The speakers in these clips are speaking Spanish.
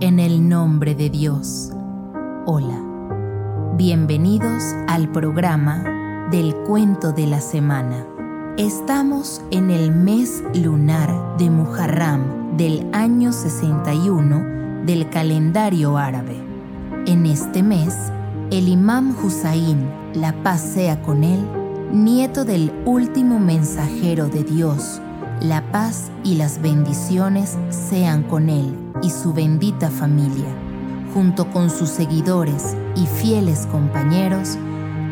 En el nombre de Dios. Hola. Bienvenidos al programa del cuento de la semana. Estamos en el mes lunar de Muharram del año 61 del calendario árabe. En este mes, el imam Husayn, la paz sea con él, nieto del último mensajero de Dios, la paz y las bendiciones sean con él y su bendita familia, junto con sus seguidores y fieles compañeros,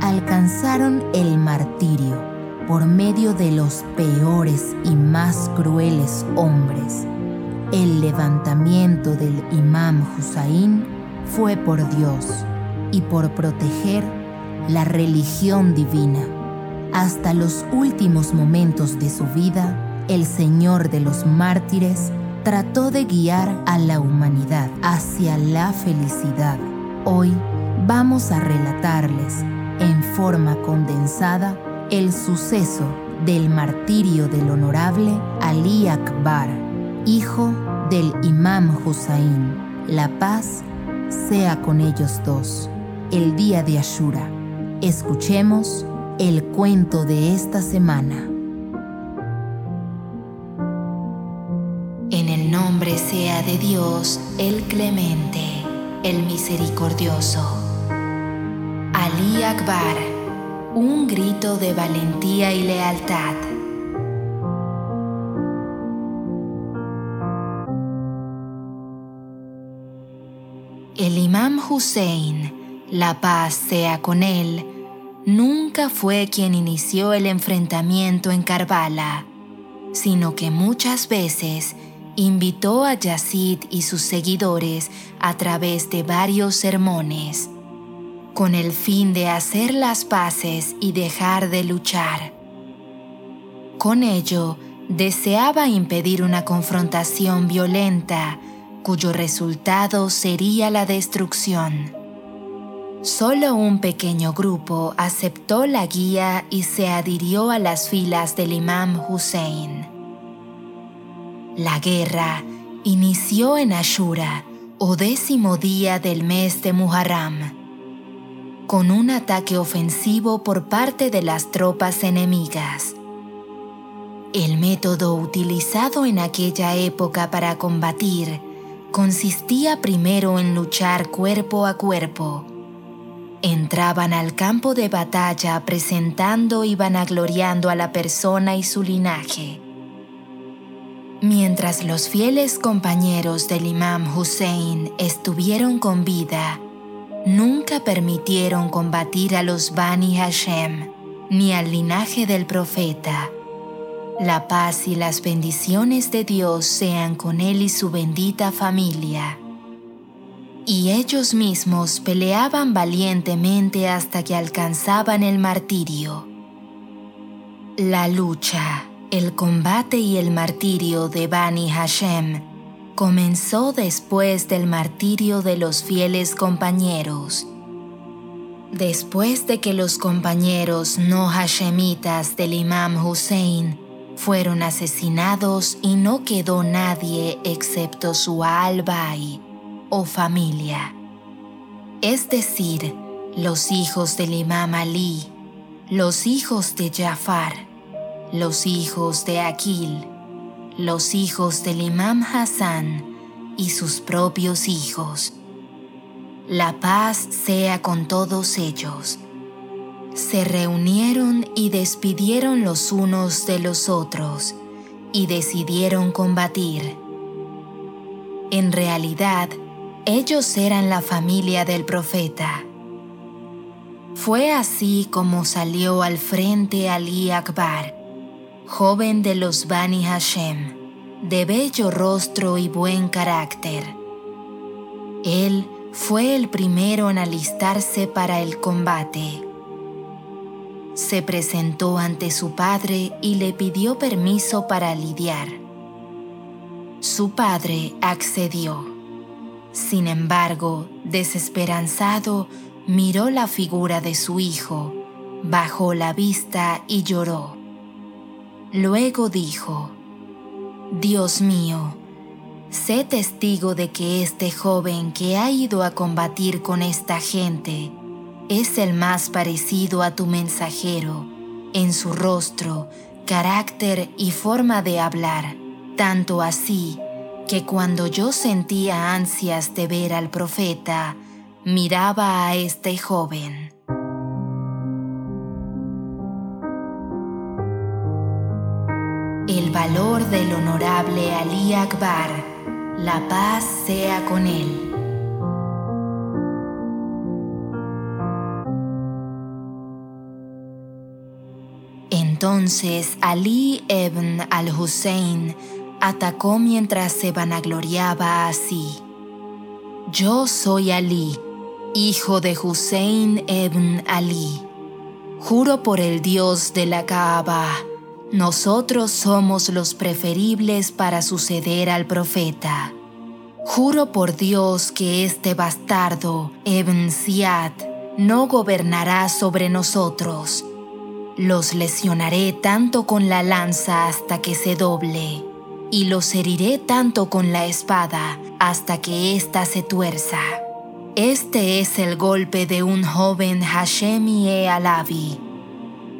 alcanzaron el martirio por medio de los peores y más crueles hombres. El levantamiento del imam Hussein fue por Dios y por proteger la religión divina. Hasta los últimos momentos de su vida, el Señor de los mártires trató de guiar a la humanidad hacia la felicidad. Hoy vamos a relatarles en forma condensada el suceso del martirio del honorable Ali Akbar, hijo del imam Hussein. La paz sea con ellos dos. El día de Ashura. Escuchemos el cuento de esta semana. Sea de Dios el clemente, el misericordioso. Ali Akbar, un grito de valentía y lealtad. El imam Hussein, la paz sea con él, nunca fue quien inició el enfrentamiento en Karbala, sino que muchas veces invitó a Yazid y sus seguidores a través de varios sermones, con el fin de hacer las paces y dejar de luchar. Con ello, deseaba impedir una confrontación violenta cuyo resultado sería la destrucción. Solo un pequeño grupo aceptó la guía y se adhirió a las filas del imam Hussein. La guerra inició en Ashura, o décimo día del mes de Muharram, con un ataque ofensivo por parte de las tropas enemigas. El método utilizado en aquella época para combatir consistía primero en luchar cuerpo a cuerpo. Entraban al campo de batalla presentando y vanagloriando a la persona y su linaje Mientras los fieles compañeros del imam Hussein estuvieron con vida, nunca permitieron combatir a los Bani Hashem ni al linaje del profeta. La paz y las bendiciones de Dios sean con él y su bendita familia. Y ellos mismos peleaban valientemente hasta que alcanzaban el martirio. La lucha el combate y el martirio de Bani Hashem comenzó después del martirio de los fieles compañeros. Después de que los compañeros no hashemitas del imam Hussein fueron asesinados y no quedó nadie excepto su al-Bai o familia, es decir, los hijos del imam Ali, los hijos de Jafar, los hijos de Aquil, los hijos del imam Hassan y sus propios hijos. La paz sea con todos ellos. Se reunieron y despidieron los unos de los otros y decidieron combatir. En realidad, ellos eran la familia del profeta. Fue así como salió al frente Ali Akbar, joven de los Bani Hashem, de bello rostro y buen carácter. Él fue el primero en alistarse para el combate. Se presentó ante su padre y le pidió permiso para lidiar. Su padre accedió. Sin embargo, desesperanzado, miró la figura de su hijo, bajó la vista y lloró. Luego dijo, Dios mío, sé testigo de que este joven que ha ido a combatir con esta gente es el más parecido a tu mensajero en su rostro, carácter y forma de hablar, tanto así que cuando yo sentía ansias de ver al profeta, miraba a este joven. El valor del honorable Ali Akbar, la paz sea con él. Entonces Ali ibn al-Hussein atacó mientras se vanagloriaba así. Yo soy Ali, hijo de Hussein ibn Ali. Juro por el Dios de la Kaaba, nosotros somos los preferibles para suceder al profeta. Juro por Dios que este bastardo, Ibn Ziyad, no gobernará sobre nosotros los lesionaré tanto con la lanza hasta que se doble, y los heriré tanto con la espada hasta que ésta se tuerza. Este es el golpe de un joven Hashemi e Alavi.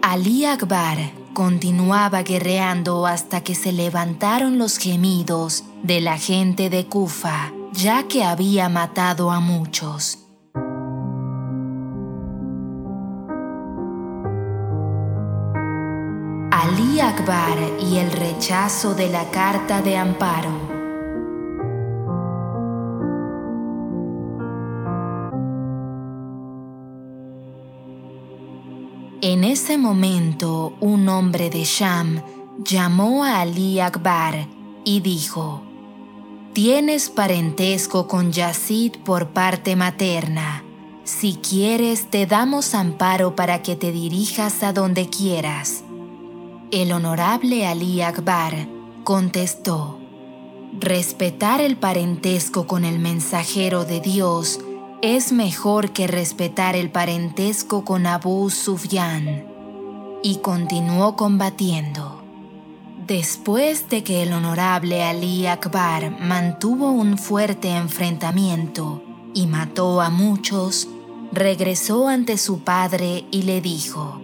Ali Akbar continuaba guerreando hasta que se levantaron los gemidos de la gente de Kufa, ya que había matado a muchos. Ali Akbar y el rechazo de la carta de amparo. En ese momento, un hombre de Sham llamó a Ali Akbar y dijo, Tienes parentesco con Yazid por parte materna. Si quieres, te damos amparo para que te dirijas a donde quieras. El honorable Ali Akbar contestó, respetar el parentesco con el mensajero de Dios es mejor que respetar el parentesco con Abu Sufyan, y continuó combatiendo. Después de que el honorable Ali Akbar mantuvo un fuerte enfrentamiento y mató a muchos, regresó ante su padre y le dijo,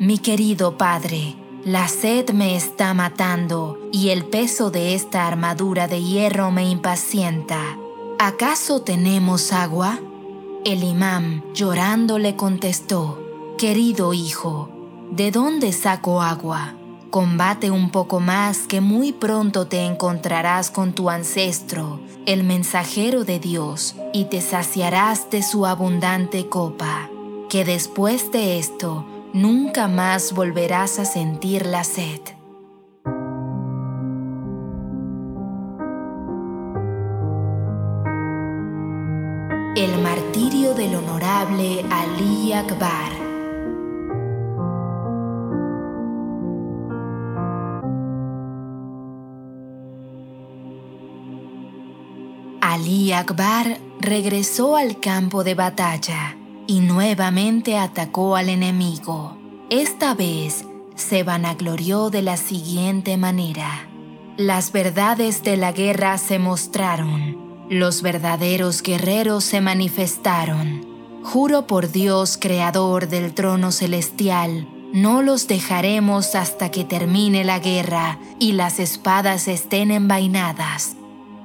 Mi querido padre, la sed me está matando y el peso de esta armadura de hierro me impacienta. ¿Acaso tenemos agua? El imán llorando le contestó, Querido hijo, ¿de dónde saco agua? Combate un poco más que muy pronto te encontrarás con tu ancestro, el mensajero de Dios, y te saciarás de su abundante copa, que después de esto nunca más volverás a sentir la sed. Del honorable Ali Akbar. Ali Akbar regresó al campo de batalla y nuevamente atacó al enemigo. Esta vez se vanaglorió de la siguiente manera. Las verdades de la guerra se mostraron, los verdaderos guerreros se manifestaron. Juro por Dios, creador del trono celestial, no los dejaremos hasta que termine la guerra y las espadas estén envainadas.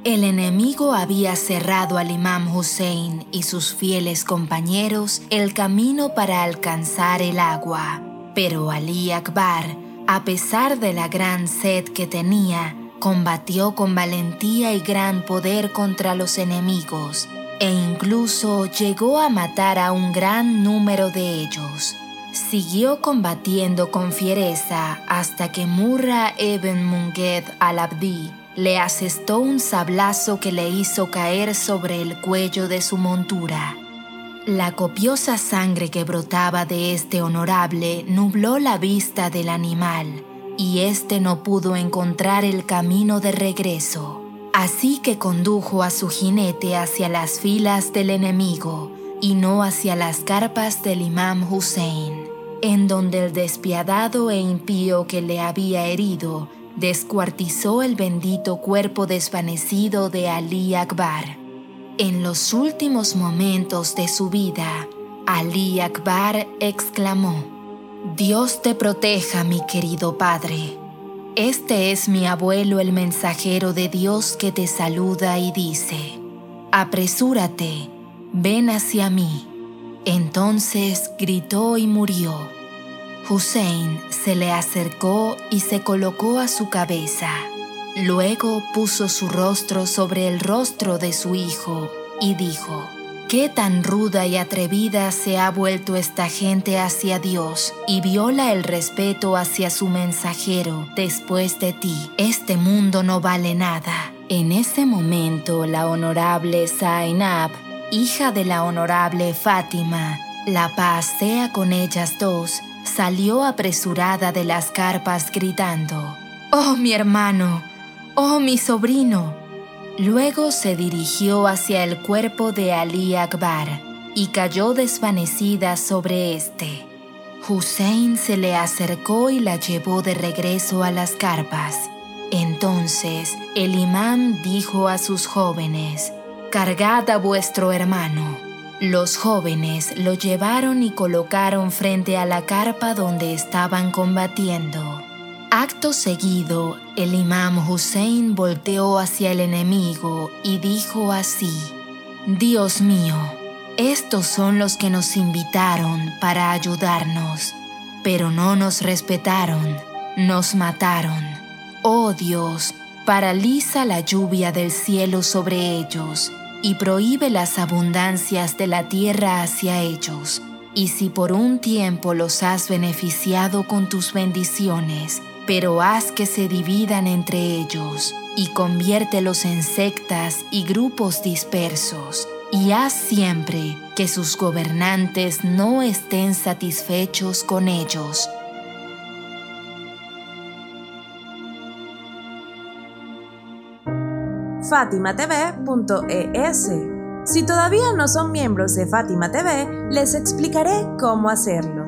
El enemigo había cerrado al imam Hussein y sus fieles compañeros el camino para alcanzar el agua, pero Ali Akbar, a pesar de la gran sed que tenía, combatió con valentía y gran poder contra los enemigos, e incluso llegó a matar a un gran número de ellos. Siguió combatiendo con fiereza hasta que Murra ibn Munged al-Abdi le asestó un sablazo que le hizo caer sobre el cuello de su montura. La copiosa sangre que brotaba de este honorable nubló la vista del animal, y éste no pudo encontrar el camino de regreso. Así que condujo a su jinete hacia las filas del enemigo y no hacia las carpas del imam Hussein, en donde el despiadado e impío que le había herido descuartizó el bendito cuerpo desvanecido de Ali Akbar. En los últimos momentos de su vida, Ali Akbar exclamó, Dios te proteja, mi querido padre. Este es mi abuelo el mensajero de Dios que te saluda y dice, Apresúrate, ven hacia mí. Entonces gritó y murió. Hussein se le acercó y se colocó a su cabeza. Luego puso su rostro sobre el rostro de su hijo y dijo, ¿Qué tan ruda y atrevida se ha vuelto esta gente hacia Dios y viola el respeto hacia su mensajero después de ti? Este mundo no vale nada. En ese momento la honorable Zainab, hija de la honorable Fátima, la paz sea con ellas dos, salió apresurada de las carpas gritando, ¡Oh mi hermano! ¡Oh mi sobrino! Luego se dirigió hacia el cuerpo de Ali Akbar y cayó desvanecida sobre éste. Hussein se le acercó y la llevó de regreso a las carpas. Entonces el imán dijo a sus jóvenes, Cargad a vuestro hermano. Los jóvenes lo llevaron y colocaron frente a la carpa donde estaban combatiendo. Acto seguido, el imam Hussein volteó hacia el enemigo y dijo así, Dios mío, estos son los que nos invitaron para ayudarnos, pero no nos respetaron, nos mataron. Oh Dios, paraliza la lluvia del cielo sobre ellos y prohíbe las abundancias de la tierra hacia ellos. Y si por un tiempo los has beneficiado con tus bendiciones, pero haz que se dividan entre ellos y conviértelos en sectas y grupos dispersos, y haz siempre que sus gobernantes no estén satisfechos con ellos. FátimaTV.es Si todavía no son miembros de Fátima TV, les explicaré cómo hacerlo.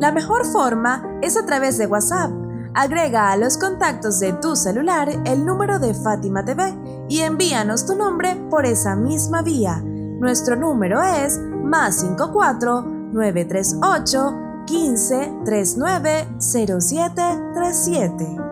La mejor forma es a través de WhatsApp Agrega a los contactos de tu celular el número de Fátima TV y envíanos tu nombre por esa misma vía. Nuestro número es más 54 938 15 39 07 37.